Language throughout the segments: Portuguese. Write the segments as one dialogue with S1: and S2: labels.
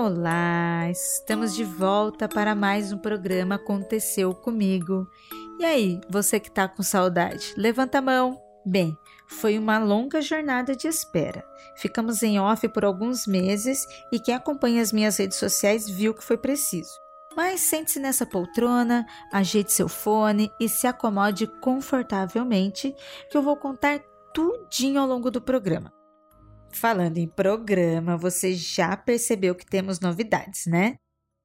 S1: Olá, estamos de volta para mais um programa Aconteceu Comigo. E aí, você que tá com saudade, levanta a mão. Bem, foi uma longa jornada de espera. Ficamos em off por alguns meses e quem acompanha as minhas redes sociais viu que foi preciso. Mas sente-se nessa poltrona, ajeite seu fone e se acomode confortavelmente, que eu vou contar tudinho ao longo do programa. Falando em programa, você já percebeu que temos novidades, né?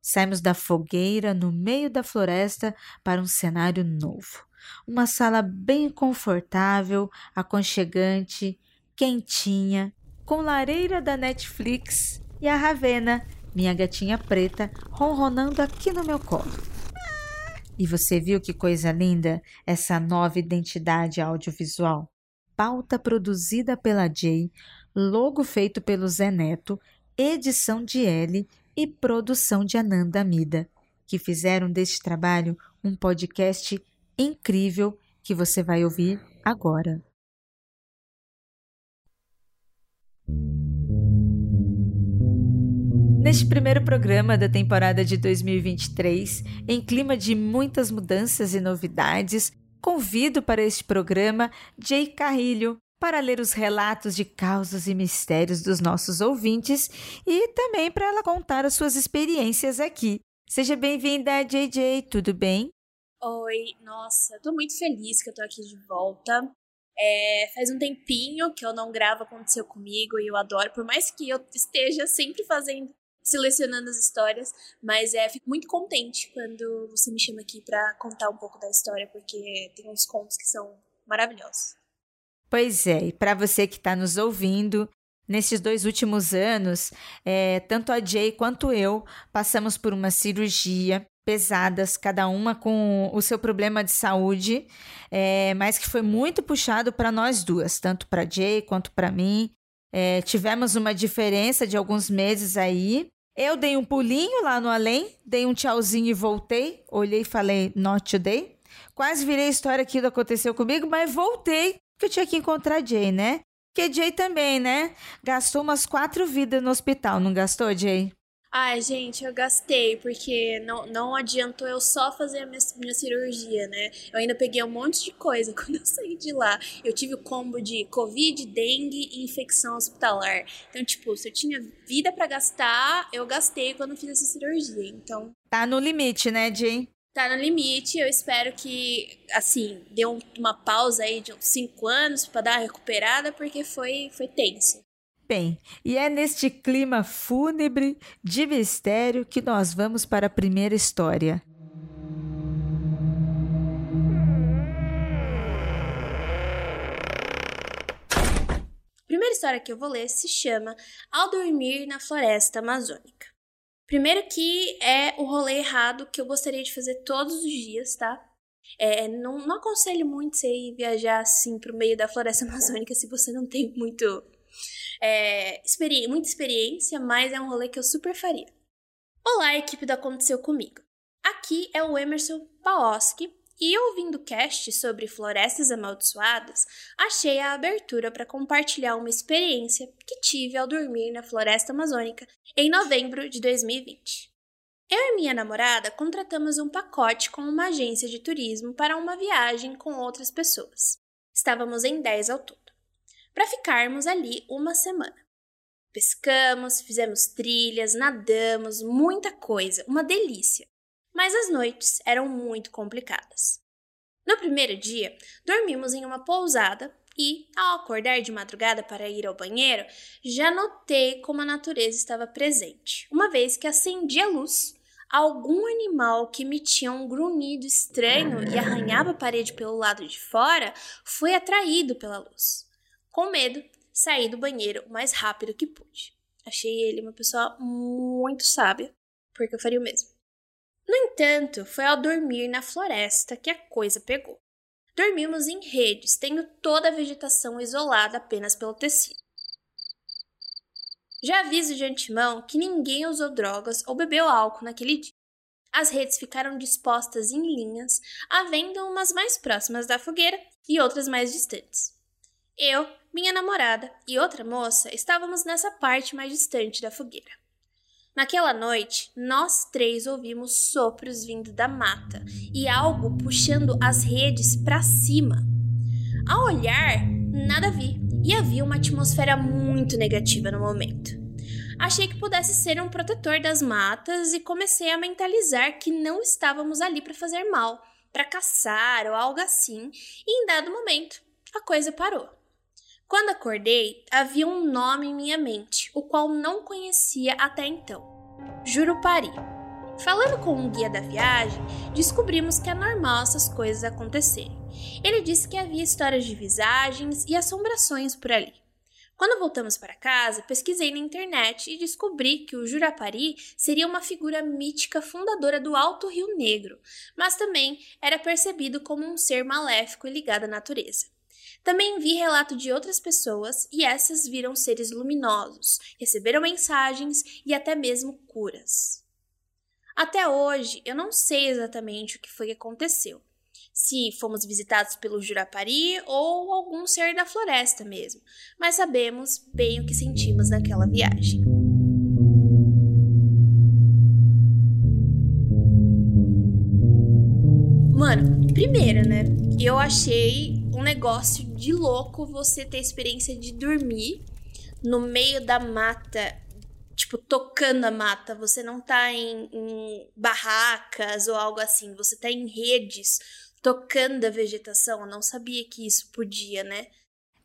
S1: Saímos da fogueira no meio da floresta para um cenário novo. Uma sala bem confortável, aconchegante, quentinha, com lareira da Netflix e a Ravena, minha gatinha preta, ronronando aqui no meu colo. E você viu que coisa linda essa nova identidade audiovisual? Pauta produzida pela Jay, logo feito pelo Zé Neto, edição de L e produção de Ananda Amida, que fizeram deste trabalho um podcast incrível que você vai ouvir agora. Neste primeiro programa da temporada de 2023, em clima de muitas mudanças e novidades, convido para este programa Jay Carrilho, para ler os relatos de causas e mistérios dos nossos ouvintes e também para ela contar as suas experiências aqui. Seja bem-vinda, JJ, tudo bem?
S2: Oi, nossa, tô muito feliz que eu tô aqui de volta. É, faz um tempinho que eu não gravo Aconteceu Comigo e eu adoro, por mais que eu esteja sempre fazendo, selecionando as histórias, mas é, fico muito contente quando você me chama aqui para contar um pouco da história, porque tem uns contos que são maravilhosos.
S1: Pois é, e para você que está nos ouvindo, nesses dois últimos anos, é, tanto a Jay quanto eu passamos por uma cirurgia pesadas, cada uma com o seu problema de saúde, é, mas que foi muito puxado para nós duas, tanto para Jay quanto para mim. É, tivemos uma diferença de alguns meses aí. Eu dei um pulinho lá no além, dei um tchauzinho e voltei. Olhei e falei, not today. Quase virei a história que aconteceu comigo, mas voltei que eu tinha que encontrar Jay, né? Porque Jay também, né? Gastou umas quatro vidas no hospital, não gastou, Jay?
S2: Ai, gente, eu gastei, porque não, não adiantou eu só fazer a minha, minha cirurgia, né? Eu ainda peguei um monte de coisa quando eu saí de lá. Eu tive o combo de Covid, dengue e infecção hospitalar. Então, tipo, se eu tinha vida para gastar, eu gastei quando fiz essa cirurgia. Então.
S1: Tá no limite, né, Jay?
S2: Tá no limite. Eu espero que, assim, dê uma pausa aí de uns 5 anos para dar uma recuperada, porque foi, foi tenso.
S1: Bem, e é neste clima fúnebre de mistério que nós vamos para a primeira história.
S2: A primeira história que eu vou ler se chama Ao Dormir na Floresta Amazônica. Primeiro que é o rolê errado que eu gostaria de fazer todos os dias, tá? É, não, não aconselho muito você ir viajar assim pro meio da floresta amazônica se você não tem muito é, experi muita experiência, mas é um rolê que eu super faria. Olá, equipe do Aconteceu Comigo. Aqui é o Emerson Paoski e ouvindo cast sobre florestas amaldiçoadas, achei a abertura para compartilhar uma experiência que tive ao dormir na floresta amazônica em novembro de 2020. Eu e minha namorada contratamos um pacote com uma agência de turismo para uma viagem com outras pessoas. Estávamos em 10 ao todo. Para ficarmos ali uma semana. Pescamos, fizemos trilhas, nadamos, muita coisa, uma delícia mas as noites eram muito complicadas. No primeiro dia, dormimos em uma pousada e, ao acordar de madrugada para ir ao banheiro, já notei como a natureza estava presente. Uma vez que acendi a luz, algum animal que emitia um grunhido estranho e arranhava a parede pelo lado de fora foi atraído pela luz. Com medo, saí do banheiro o mais rápido que pude. Achei ele uma pessoa muito sábia, porque eu faria o mesmo. No entanto, foi ao dormir na floresta que a coisa pegou. Dormimos em redes, tendo toda a vegetação isolada apenas pelo tecido. Já aviso de antemão que ninguém usou drogas ou bebeu álcool naquele dia. As redes ficaram dispostas em linhas, havendo umas mais próximas da fogueira e outras mais distantes. Eu, minha namorada e outra moça estávamos nessa parte mais distante da fogueira. Naquela noite, nós três ouvimos sopros vindo da mata e algo puxando as redes para cima. Ao olhar, nada vi e havia uma atmosfera muito negativa no momento. Achei que pudesse ser um protetor das matas e comecei a mentalizar que não estávamos ali para fazer mal, para caçar ou algo assim, e em dado momento a coisa parou. Quando acordei, havia um nome em minha mente, o qual não conhecia até então: Jurupari. Falando com um guia da viagem, descobrimos que é normal essas coisas acontecerem. Ele disse que havia histórias de visagens e assombrações por ali. Quando voltamos para casa, pesquisei na internet e descobri que o Jurapari seria uma figura mítica fundadora do Alto Rio Negro, mas também era percebido como um ser maléfico e ligado à natureza. Também vi relato de outras pessoas e essas viram seres luminosos, receberam mensagens e até mesmo curas. Até hoje, eu não sei exatamente o que foi que aconteceu. Se fomos visitados pelo Jurapari ou algum ser da floresta mesmo, mas sabemos bem o que sentimos naquela viagem. Mano, primeiro, né? Eu achei um negócio de louco você ter a experiência de dormir no meio da mata, tipo, tocando a mata. Você não tá em, em barracas ou algo assim, você tá em redes tocando a vegetação. Eu não sabia que isso podia, né?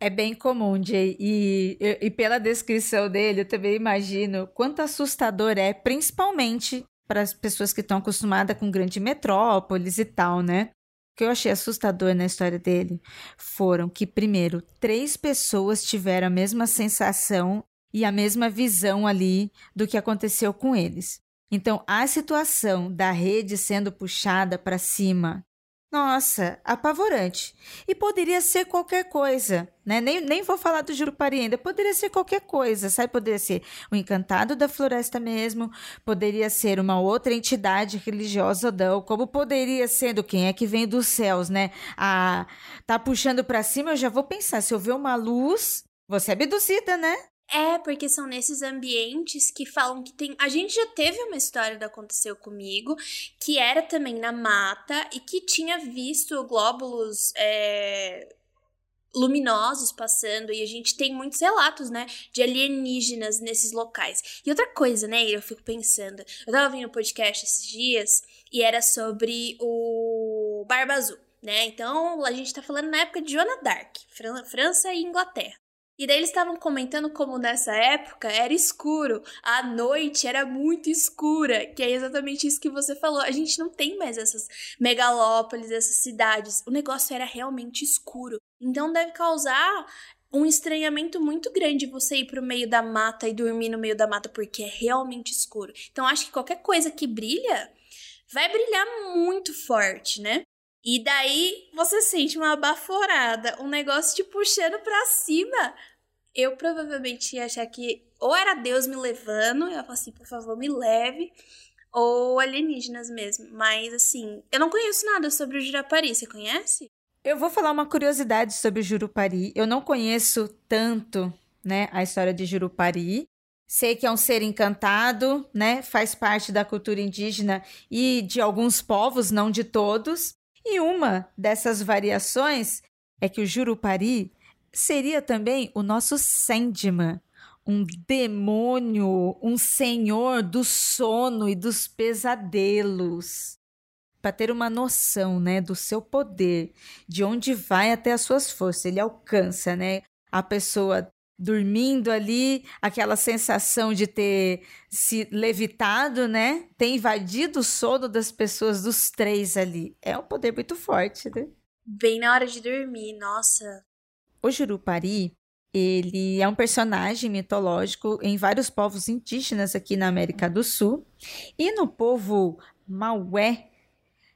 S1: É bem comum, Jay, e, e, pela descrição dele, eu também imagino quanto assustador é, principalmente para as pessoas que estão acostumadas com grandes metrópoles e tal, né? Que eu achei assustador na história dele foram que, primeiro, três pessoas tiveram a mesma sensação e a mesma visão ali do que aconteceu com eles. Então, a situação da rede sendo puxada para cima nossa, apavorante. E poderia ser qualquer coisa, né? Nem, nem vou falar do Jurupari ainda. Poderia ser qualquer coisa, sabe? Poderia ser o encantado da floresta mesmo, poderia ser uma outra entidade religiosa, não. Como poderia ser do quem é que vem dos céus, né? A, tá puxando para cima, eu já vou pensar. Se eu ver uma luz, você é abduzida, né?
S2: É, porque são nesses ambientes que falam que tem. A gente já teve uma história do Aconteceu Comigo, que era também na mata e que tinha visto glóbulos é, luminosos passando, e a gente tem muitos relatos, né, de alienígenas nesses locais. E outra coisa, né, eu fico pensando. Eu tava ouvindo um podcast esses dias e era sobre o Barba Azul. Né? Então, a gente tá falando na época de Joana Dark, França e Inglaterra. E daí eles estavam comentando como nessa época era escuro, a noite era muito escura, que é exatamente isso que você falou. A gente não tem mais essas megalópolis, essas cidades. O negócio era realmente escuro. Então deve causar um estranhamento muito grande você ir pro meio da mata e dormir no meio da mata porque é realmente escuro. Então acho que qualquer coisa que brilha vai brilhar muito forte, né? E daí você sente uma baforada, um negócio te puxando pra cima. Eu provavelmente ia achar que ou era Deus me levando, eu falar assim, por favor, me leve, ou alienígenas mesmo. Mas assim, eu não conheço nada sobre o Jurapari, você conhece?
S1: Eu vou falar uma curiosidade sobre o Jurupari. Eu não conheço tanto, né, a história de Jurupari. Sei que é um ser encantado, né? Faz parte da cultura indígena e de alguns povos, não de todos. E uma dessas variações é que o Jurupari seria também o nosso Sandman, um demônio, um senhor do sono e dos pesadelos. Para ter uma noção, né, do seu poder, de onde vai até as suas forças, ele alcança, né? A pessoa dormindo ali, aquela sensação de ter se levitado, né? Ter invadido o sono das pessoas, dos três ali. É um poder muito forte, né?
S2: Bem na hora de dormir, nossa.
S1: O Jurupari, ele é um personagem mitológico em vários povos indígenas aqui na América do Sul. E no povo Maué,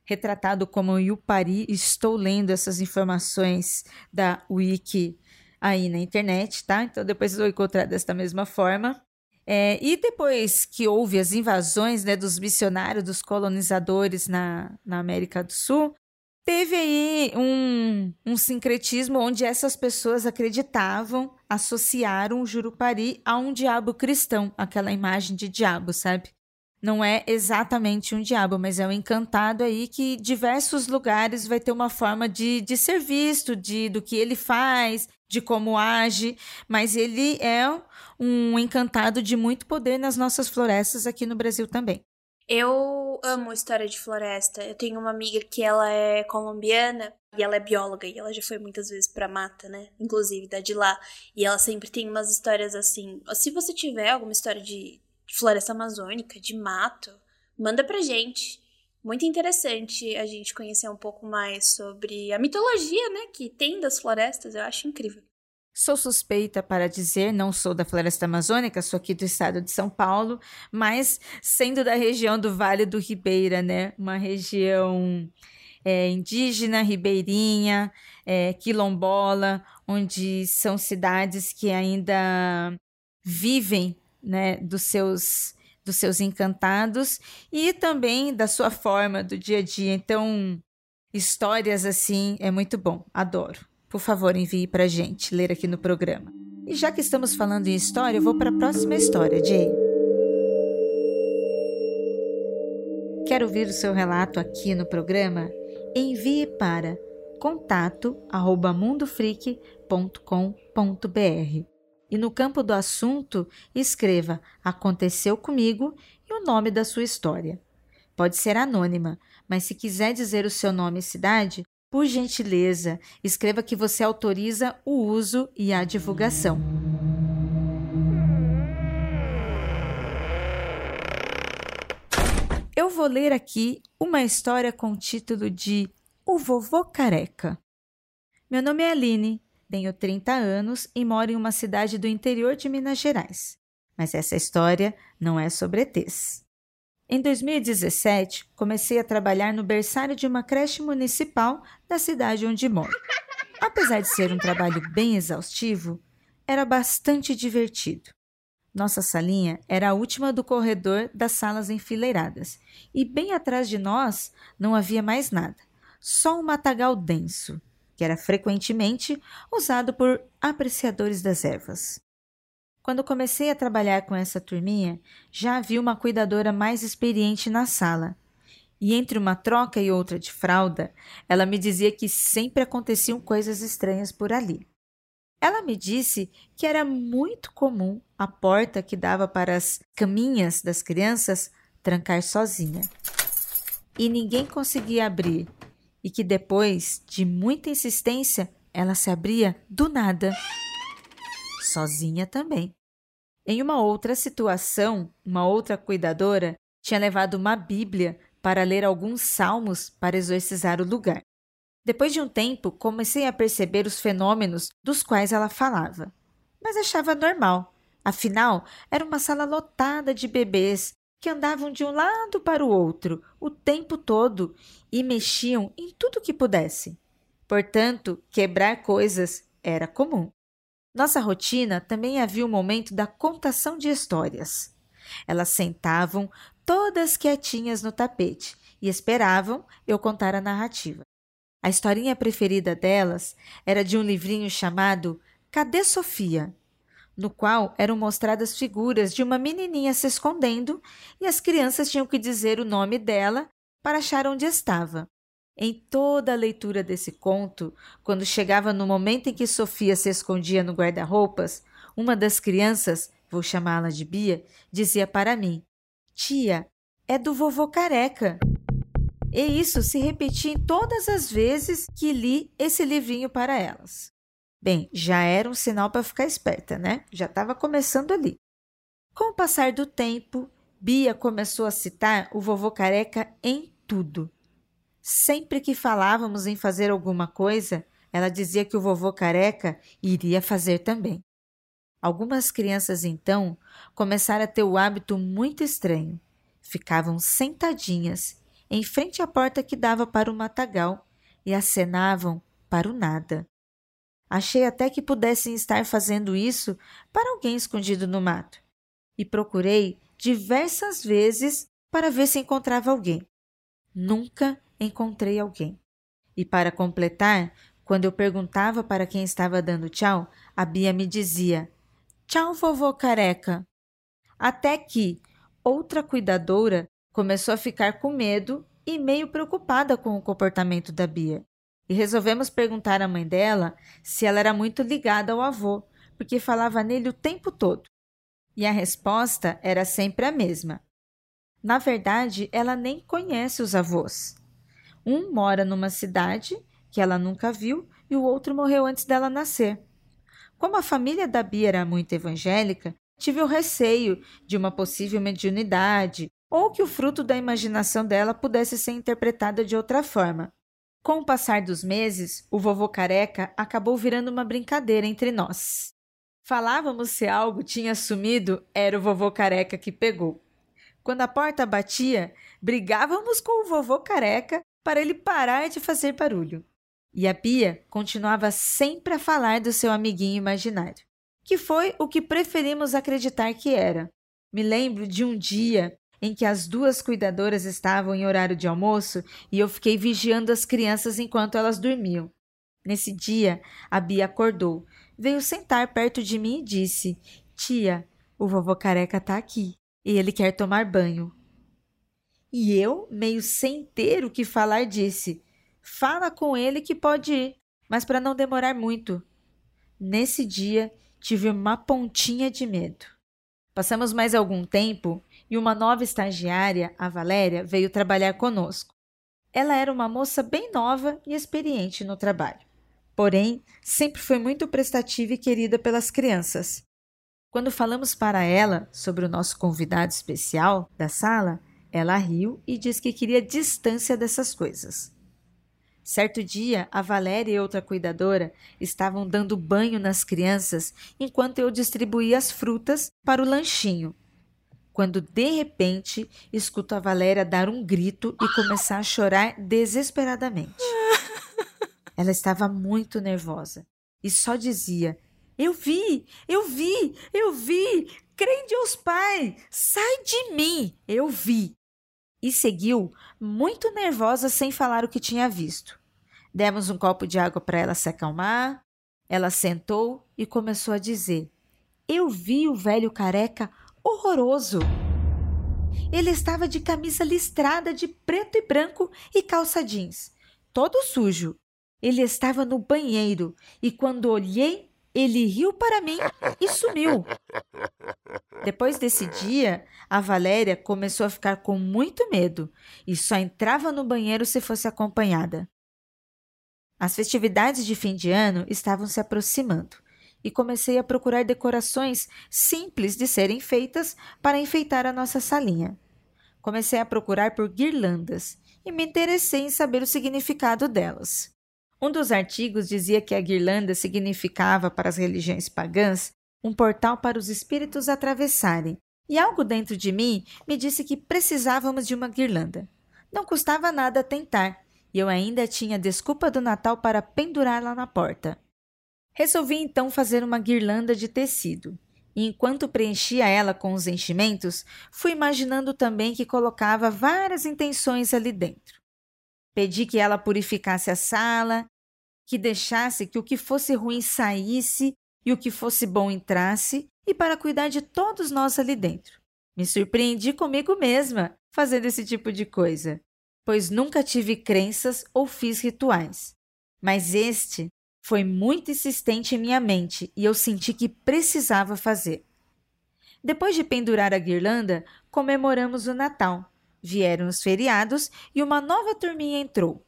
S1: retratado como Yupari, estou lendo essas informações da Wiki aí na internet, tá? Então depois eu vou encontrar desta mesma forma. É, e depois que houve as invasões né, dos missionários, dos colonizadores na, na América do Sul, Teve aí um, um sincretismo onde essas pessoas acreditavam, associaram o Jurupari a um diabo cristão, aquela imagem de diabo, sabe? Não é exatamente um diabo, mas é um encantado aí que diversos lugares vai ter uma forma de, de ser visto, de do que ele faz, de como age, mas ele é um encantado de muito poder nas nossas florestas aqui no Brasil também.
S2: Eu amo história de floresta. Eu tenho uma amiga que ela é colombiana e ela é bióloga e ela já foi muitas vezes pra mata, né? Inclusive da de lá. E ela sempre tem umas histórias assim. Se você tiver alguma história de, de floresta amazônica, de mato, manda pra gente. Muito interessante a gente conhecer um pouco mais sobre a mitologia, né, que tem das florestas. Eu acho incrível.
S1: Sou suspeita para dizer, não sou da floresta amazônica, sou aqui do estado de São Paulo, mas sendo da região do Vale do Ribeira, né? Uma região é, indígena, ribeirinha, é, quilombola, onde são cidades que ainda vivem, né, dos seus dos seus encantados e também da sua forma do dia a dia. Então, histórias assim é muito bom, adoro. Por favor, envie para gente ler aqui no programa. E já que estamos falando em história, eu vou para a próxima história, Jay. Quer ouvir o seu relato aqui no programa? Envie para contato@mundofreak.com.br. E no campo do assunto, escreva Aconteceu comigo e o nome da sua história. Pode ser anônima, mas se quiser dizer o seu nome e cidade, por gentileza, escreva que você autoriza o uso e a divulgação. Eu vou ler aqui uma história com o título de O Vovô Careca. Meu nome é Aline, tenho 30 anos e moro em uma cidade do interior de Minas Gerais. Mas essa história não é sobre ETs. Em 2017, comecei a trabalhar no berçário de uma creche municipal da cidade onde moro. Apesar de ser um trabalho bem exaustivo, era bastante divertido. Nossa salinha era a última do corredor das salas enfileiradas, e bem atrás de nós não havia mais nada, só um matagal denso, que era frequentemente usado por apreciadores das ervas. Quando comecei a trabalhar com essa turminha, já havia uma cuidadora mais experiente na sala. E entre uma troca e outra de fralda, ela me dizia que sempre aconteciam coisas estranhas por ali. Ela me disse que era muito comum a porta que dava para as caminhas das crianças trancar sozinha. E ninguém conseguia abrir, e que depois de muita insistência, ela se abria do nada sozinha também. Em uma outra situação, uma outra cuidadora tinha levado uma Bíblia para ler alguns salmos para exorcizar o lugar. Depois de um tempo, comecei a perceber os fenômenos dos quais ela falava, mas achava normal. Afinal, era uma sala lotada de bebês que andavam de um lado para o outro o tempo todo e mexiam em tudo que pudesse. Portanto, quebrar coisas era comum. Nossa rotina também havia o momento da contação de histórias. Elas sentavam todas quietinhas no tapete e esperavam eu contar a narrativa. A historinha preferida delas era de um livrinho chamado Cadê Sofia? no qual eram mostradas figuras de uma menininha se escondendo e as crianças tinham que dizer o nome dela para achar onde estava. Em toda a leitura desse conto, quando chegava no momento em que Sofia se escondia no guarda-roupas, uma das crianças, vou chamá-la de Bia, dizia para mim: Tia, é do vovô careca. E isso se repetia em todas as vezes que li esse livrinho para elas. Bem, já era um sinal para ficar esperta, né? Já estava começando ali. Com o passar do tempo, Bia começou a citar o vovô careca em tudo. Sempre que falávamos em fazer alguma coisa, ela dizia que o vovô careca iria fazer também. Algumas crianças, então, começaram a ter o hábito muito estranho. Ficavam sentadinhas em frente à porta que dava para o matagal e acenavam para o nada. Achei até que pudessem estar fazendo isso para alguém escondido no mato. E procurei diversas vezes para ver se encontrava alguém. Nunca encontrei alguém. E para completar, quando eu perguntava para quem estava dando tchau, a Bia me dizia: Tchau, vovô careca. Até que outra cuidadora começou a ficar com medo e meio preocupada com o comportamento da Bia. E resolvemos perguntar à mãe dela se ela era muito ligada ao avô, porque falava nele o tempo todo. E a resposta era sempre a mesma. Na verdade, ela nem conhece os avós. Um mora numa cidade que ela nunca viu e o outro morreu antes dela nascer. Como a família da Bia era muito evangélica, tive o receio de uma possível mediunidade ou que o fruto da imaginação dela pudesse ser interpretada de outra forma. Com o passar dos meses, o vovô careca acabou virando uma brincadeira entre nós. Falávamos se algo tinha sumido, era o vovô careca que pegou. Quando a porta batia, brigávamos com o vovô careca para ele parar de fazer barulho. E a Pia continuava sempre a falar do seu amiguinho imaginário, que foi o que preferimos acreditar que era. Me lembro de um dia em que as duas cuidadoras estavam em horário de almoço e eu fiquei vigiando as crianças enquanto elas dormiam. Nesse dia, a Bia acordou veio sentar perto de mim e disse: Tia, o vovô careca tá aqui e ele quer tomar banho. E eu, meio sem ter o que falar, disse: Fala com ele que pode ir, mas para não demorar muito. Nesse dia, tive uma pontinha de medo. Passamos mais algum tempo e uma nova estagiária, a Valéria, veio trabalhar conosco. Ela era uma moça bem nova e experiente no trabalho. Porém, sempre foi muito prestativa e querida pelas crianças. Quando falamos para ela sobre o nosso convidado especial da sala, ela riu e disse que queria distância dessas coisas. Certo dia, a Valéria e outra cuidadora estavam dando banho nas crianças enquanto eu distribuía as frutas para o lanchinho. Quando de repente escuto a Valéria dar um grito e começar a chorar desesperadamente. Ela estava muito nervosa e só dizia: Eu vi, eu vi, eu vi, crê em Deus Pai, sai de mim, eu vi. E seguiu, muito nervosa, sem falar o que tinha visto. Demos um copo de água para ela se acalmar. Ela sentou e começou a dizer: Eu vi o velho careca horroroso. Ele estava de camisa listrada de preto e branco e calça jeans, todo sujo, ele estava no banheiro e quando olhei, ele riu para mim e sumiu. Depois desse dia, a Valéria começou a ficar com muito medo e só entrava no banheiro se fosse acompanhada. As festividades de fim de ano estavam se aproximando e comecei a procurar decorações simples de serem feitas para enfeitar a nossa salinha. Comecei a procurar por guirlandas e me interessei em saber o significado delas. Um dos artigos dizia que a guirlanda significava para as religiões pagãs um portal para os espíritos atravessarem, e algo dentro de mim me disse que precisávamos de uma guirlanda. Não custava nada tentar, e eu ainda tinha desculpa do Natal para pendurá-la na porta. Resolvi então fazer uma guirlanda de tecido, e enquanto preenchia ela com os enchimentos, fui imaginando também que colocava várias intenções ali dentro. Pedi que ela purificasse a sala, que deixasse que o que fosse ruim saísse e o que fosse bom entrasse, e para cuidar de todos nós ali dentro. Me surpreendi comigo mesma fazendo esse tipo de coisa, pois nunca tive crenças ou fiz rituais. Mas este foi muito insistente em minha mente e eu senti que precisava fazer. Depois de pendurar a guirlanda, comemoramos o Natal. Vieram os feriados e uma nova turminha entrou.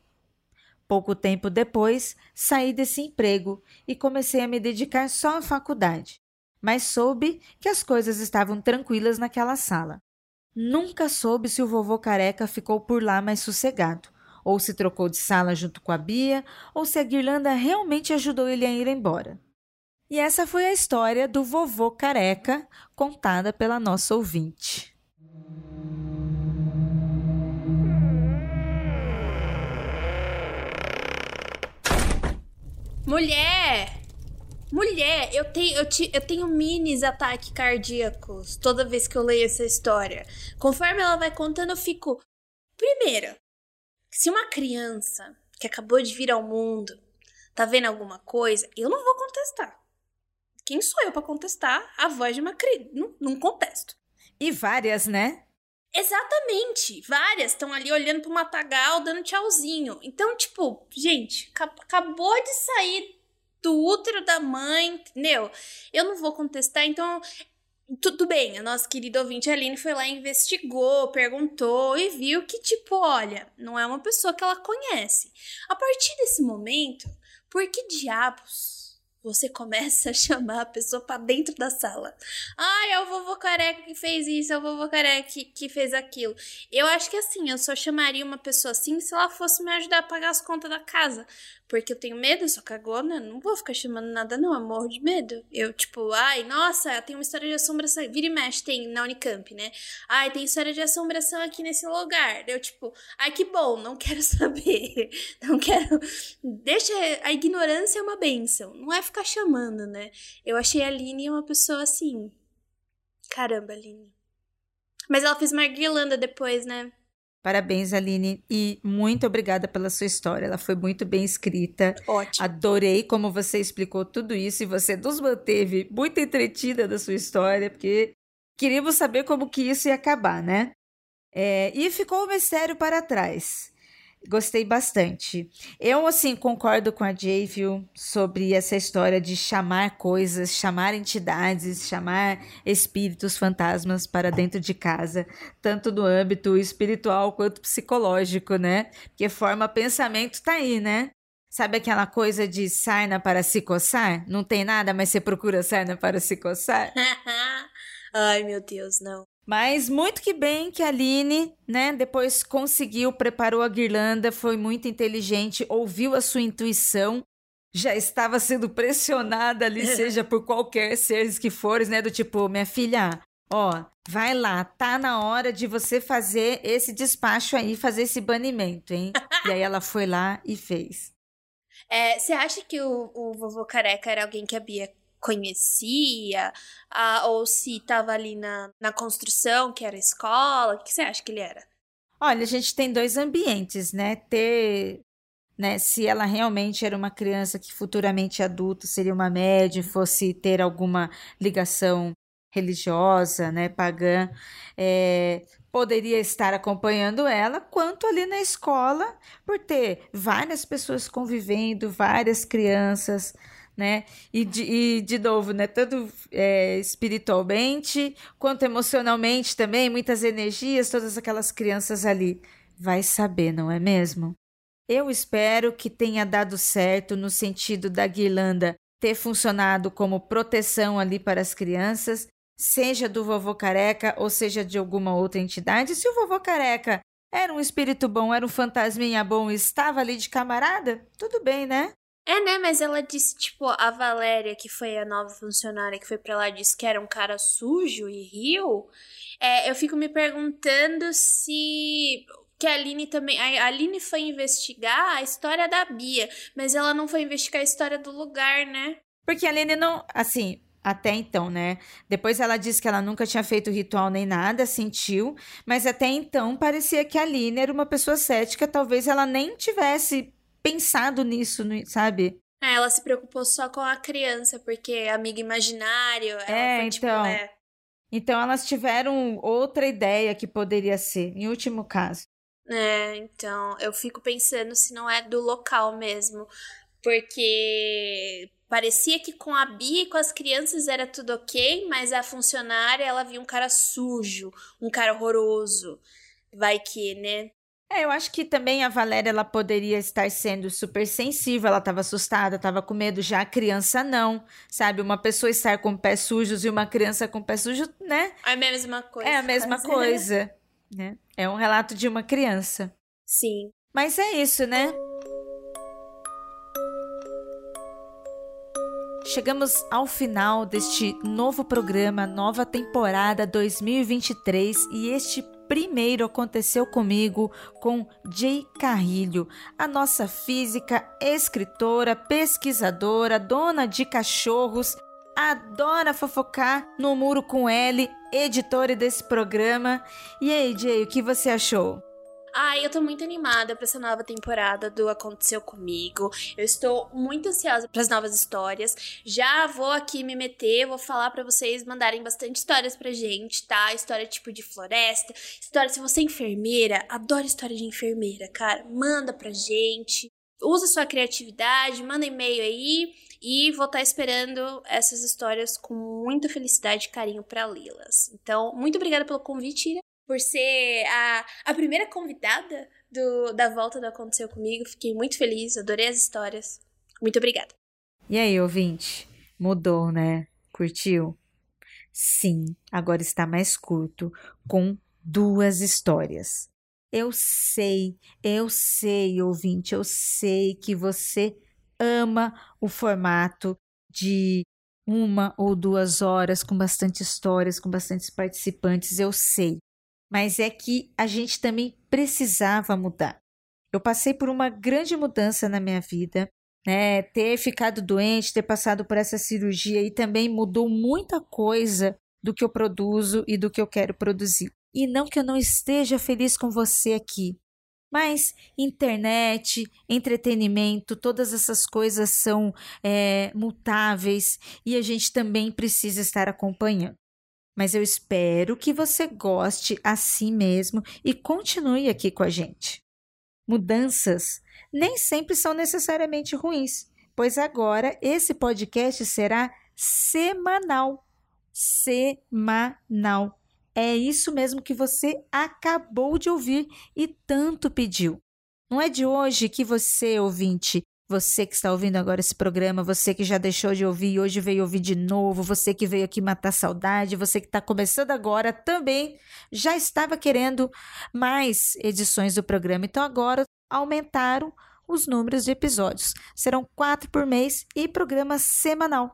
S1: Pouco tempo depois, saí desse emprego e comecei a me dedicar só à faculdade. Mas soube que as coisas estavam tranquilas naquela sala. Nunca soube se o vovô careca ficou por lá mais sossegado, ou se trocou de sala junto com a Bia, ou se a guirlanda realmente ajudou ele a ir embora. E essa foi a história do vovô careca, contada pela nossa ouvinte.
S2: Mulher! Mulher, eu tenho, eu, te, eu tenho minis ataques cardíacos toda vez que eu leio essa história. Conforme ela vai contando, eu fico. Primeiro, se uma criança que acabou de vir ao mundo, tá vendo alguma coisa? Eu não vou contestar. Quem sou eu para contestar a voz de uma criança? Não, não contesto.
S1: E várias, né?
S2: Exatamente. Várias estão ali olhando pro matagal, dando tchauzinho. Então, tipo, gente, acabou de sair do útero da mãe, entendeu? Eu não vou contestar, então tudo bem, a nossa querida ouvinte Aline foi lá, investigou, perguntou e viu que, tipo, olha, não é uma pessoa que ela conhece. A partir desse momento, por que diabos você começa a chamar a pessoa para dentro da sala. Ah, é o vovô careca que fez isso, é o vovô careca que, que fez aquilo. Eu acho que assim, eu só chamaria uma pessoa assim se ela fosse me ajudar a pagar as contas da casa. Porque eu tenho medo, eu sou cagona, não vou ficar chamando nada, não, eu morro de medo. Eu, tipo, ai, nossa, tem uma história de assombração. Vira e mexe, tem na Unicamp, né? Ai, tem história de assombração aqui nesse lugar. Eu, tipo, ai, que bom, não quero saber. Não quero. Deixa. A ignorância é uma benção. Não é ficar chamando, né? Eu achei a Aline uma pessoa assim. Caramba, Aline. Mas ela fez uma guirlanda depois, né?
S1: Parabéns, Aline, e muito obrigada pela sua história. Ela foi muito bem escrita.
S2: Ótimo.
S1: Adorei como você explicou tudo isso e você nos manteve muito entretida da sua história, porque queríamos saber como que isso ia acabar, né? É, e ficou o mistério para trás. Gostei bastante. Eu, assim, concordo com a Jay, sobre essa história de chamar coisas, chamar entidades, chamar espíritos, fantasmas para dentro de casa, tanto no âmbito espiritual quanto psicológico, né? Porque forma pensamento tá aí, né? Sabe aquela coisa de sarna para se coçar? Não tem nada, mas você procura sarna para se coçar?
S2: Ai, meu Deus, não.
S1: Mas muito que bem que a Aline, né, depois conseguiu, preparou a guirlanda, foi muito inteligente, ouviu a sua intuição, já estava sendo pressionada ali, seja por qualquer seres que fores, né, do tipo, minha filha, ó, vai lá, tá na hora de você fazer esse despacho aí, fazer esse banimento, hein? e aí ela foi lá e fez.
S2: É, você acha que o, o vovô careca era alguém que a Bia conhecia, ah, ou se estava ali na, na construção, que era a escola? O que você acha que ele era?
S1: Olha, a gente tem dois ambientes, né? Ter. Né, se ela realmente era uma criança que futuramente adulta seria uma média, fosse ter alguma ligação religiosa, né, pagã, é, poderia estar acompanhando ela, quanto ali na escola, por ter várias pessoas convivendo, várias crianças, né? E de, e de novo, né? Tanto é, espiritualmente quanto emocionalmente também, muitas energias, todas aquelas crianças ali. Vai saber, não é mesmo? Eu espero que tenha dado certo no sentido da guirlanda ter funcionado como proteção ali para as crianças, seja do vovô careca ou seja de alguma outra entidade. Se o vovô careca era um espírito bom, era um fantasminha bom estava ali de camarada, tudo bem, né?
S2: É, né? Mas ela disse, tipo, a Valéria, que foi a nova funcionária que foi pra lá, disse que era um cara sujo e rio. É, eu fico me perguntando se. Que a Aline também. A Aline foi investigar a história da Bia, mas ela não foi investigar a história do lugar, né?
S1: Porque a Aline não. Assim, até então, né? Depois ela disse que ela nunca tinha feito ritual nem nada, sentiu, mas até então parecia que a Aline era uma pessoa cética, talvez ela nem tivesse pensado nisso, sabe?
S2: É, ela se preocupou só com a criança, porque amigo imaginário.
S1: É, foi, tipo, então. é. Então elas tiveram outra ideia que poderia ser, em último caso.
S2: É, então eu fico pensando se não é do local mesmo. Porque parecia que com a Bia e com as crianças era tudo ok, mas a funcionária ela viu um cara sujo, um cara horroroso. Vai que, né?
S1: É, eu acho que também a Valéria ela poderia estar sendo super sensível, ela estava assustada, estava com medo, já a criança não, sabe? Uma pessoa estar com pés sujos e uma criança com pés sujos, né?
S2: É a mesma coisa.
S1: É a mesma quase. coisa, né? É um relato de uma criança.
S2: Sim.
S1: Mas é isso, né? Chegamos ao final deste novo programa, nova temporada 2023 e este primeiro aconteceu comigo com Jay Carrilho, a nossa física, escritora, pesquisadora, dona de cachorros, adora fofocar no muro com L, editora desse programa. E aí, Jay, o que você achou?
S2: Ai, eu tô muito animada pra essa nova temporada do Aconteceu Comigo. Eu estou muito ansiosa para as novas histórias. Já vou aqui me meter, vou falar para vocês mandarem bastante histórias pra gente, tá? História tipo de floresta, história se você é enfermeira, adoro história de enfermeira, cara. Manda pra gente. Usa sua criatividade, manda e-mail aí e vou estar tá esperando essas histórias com muita felicidade e carinho para lê-las. Então, muito obrigada pelo convite, Ira, por ser a, a primeira convidada do, da volta do Aconteceu Comigo. Fiquei muito feliz, adorei as histórias. Muito obrigada.
S1: E aí, ouvinte? Mudou, né? Curtiu? Sim, agora está mais curto, com duas histórias. Eu sei, eu sei, ouvinte, eu sei que você ama o formato de uma ou duas horas com bastante histórias, com bastantes participantes, eu sei. Mas é que a gente também precisava mudar. Eu passei por uma grande mudança na minha vida, né? Ter ficado doente, ter passado por essa cirurgia e também mudou muita coisa do que eu produzo e do que eu quero produzir. E não que eu não esteja feliz com você aqui, mas internet, entretenimento, todas essas coisas são é, mutáveis e a gente também precisa estar acompanhando. Mas eu espero que você goste assim mesmo e continue aqui com a gente. Mudanças nem sempre são necessariamente ruins, pois agora esse podcast será semanal. Semanal. É isso mesmo que você acabou de ouvir e tanto pediu. Não é de hoje que você, ouvinte, você que está ouvindo agora esse programa, você que já deixou de ouvir e hoje veio ouvir de novo, você que veio aqui matar saudade, você que está começando agora também já estava querendo mais edições do programa. Então agora aumentaram os números de episódios. Serão quatro por mês e programa semanal.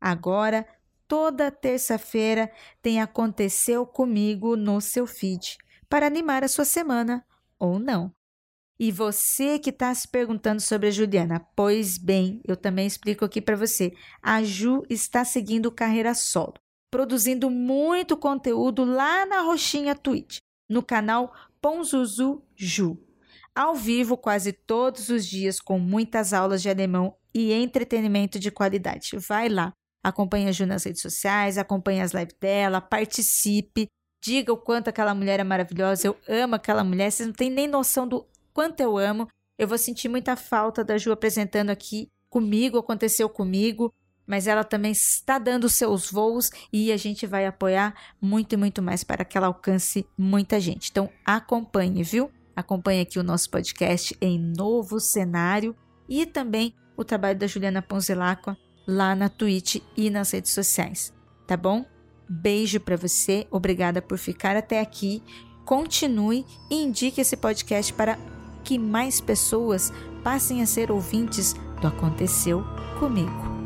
S1: Agora toda terça-feira tem Aconteceu Comigo no seu feed, para animar a sua semana, ou não. E você que está se perguntando sobre a Juliana, pois bem, eu também explico aqui para você. A Ju está seguindo carreira solo, produzindo muito conteúdo lá na roxinha Twitch, no canal Ponzuzu Ju. Ao vivo quase todos os dias com muitas aulas de alemão e entretenimento de qualidade. Vai lá, acompanhe a Ju nas redes sociais, acompanhe as lives dela, participe, diga o quanto aquela mulher é maravilhosa. Eu amo aquela mulher, vocês não têm nem noção do quanto eu amo. Eu vou sentir muita falta da Ju apresentando aqui comigo, aconteceu comigo, mas ela também está dando seus voos e a gente vai apoiar muito e muito mais para que ela alcance muita gente. Então acompanhe, viu? Acompanhe aqui o nosso podcast em novo cenário e também o trabalho da Juliana Ponzelacqua lá na Twitch e nas redes sociais, tá bom? Beijo para você, obrigada por ficar até aqui. Continue e indique esse podcast para que mais pessoas passem a ser ouvintes do Aconteceu Comigo.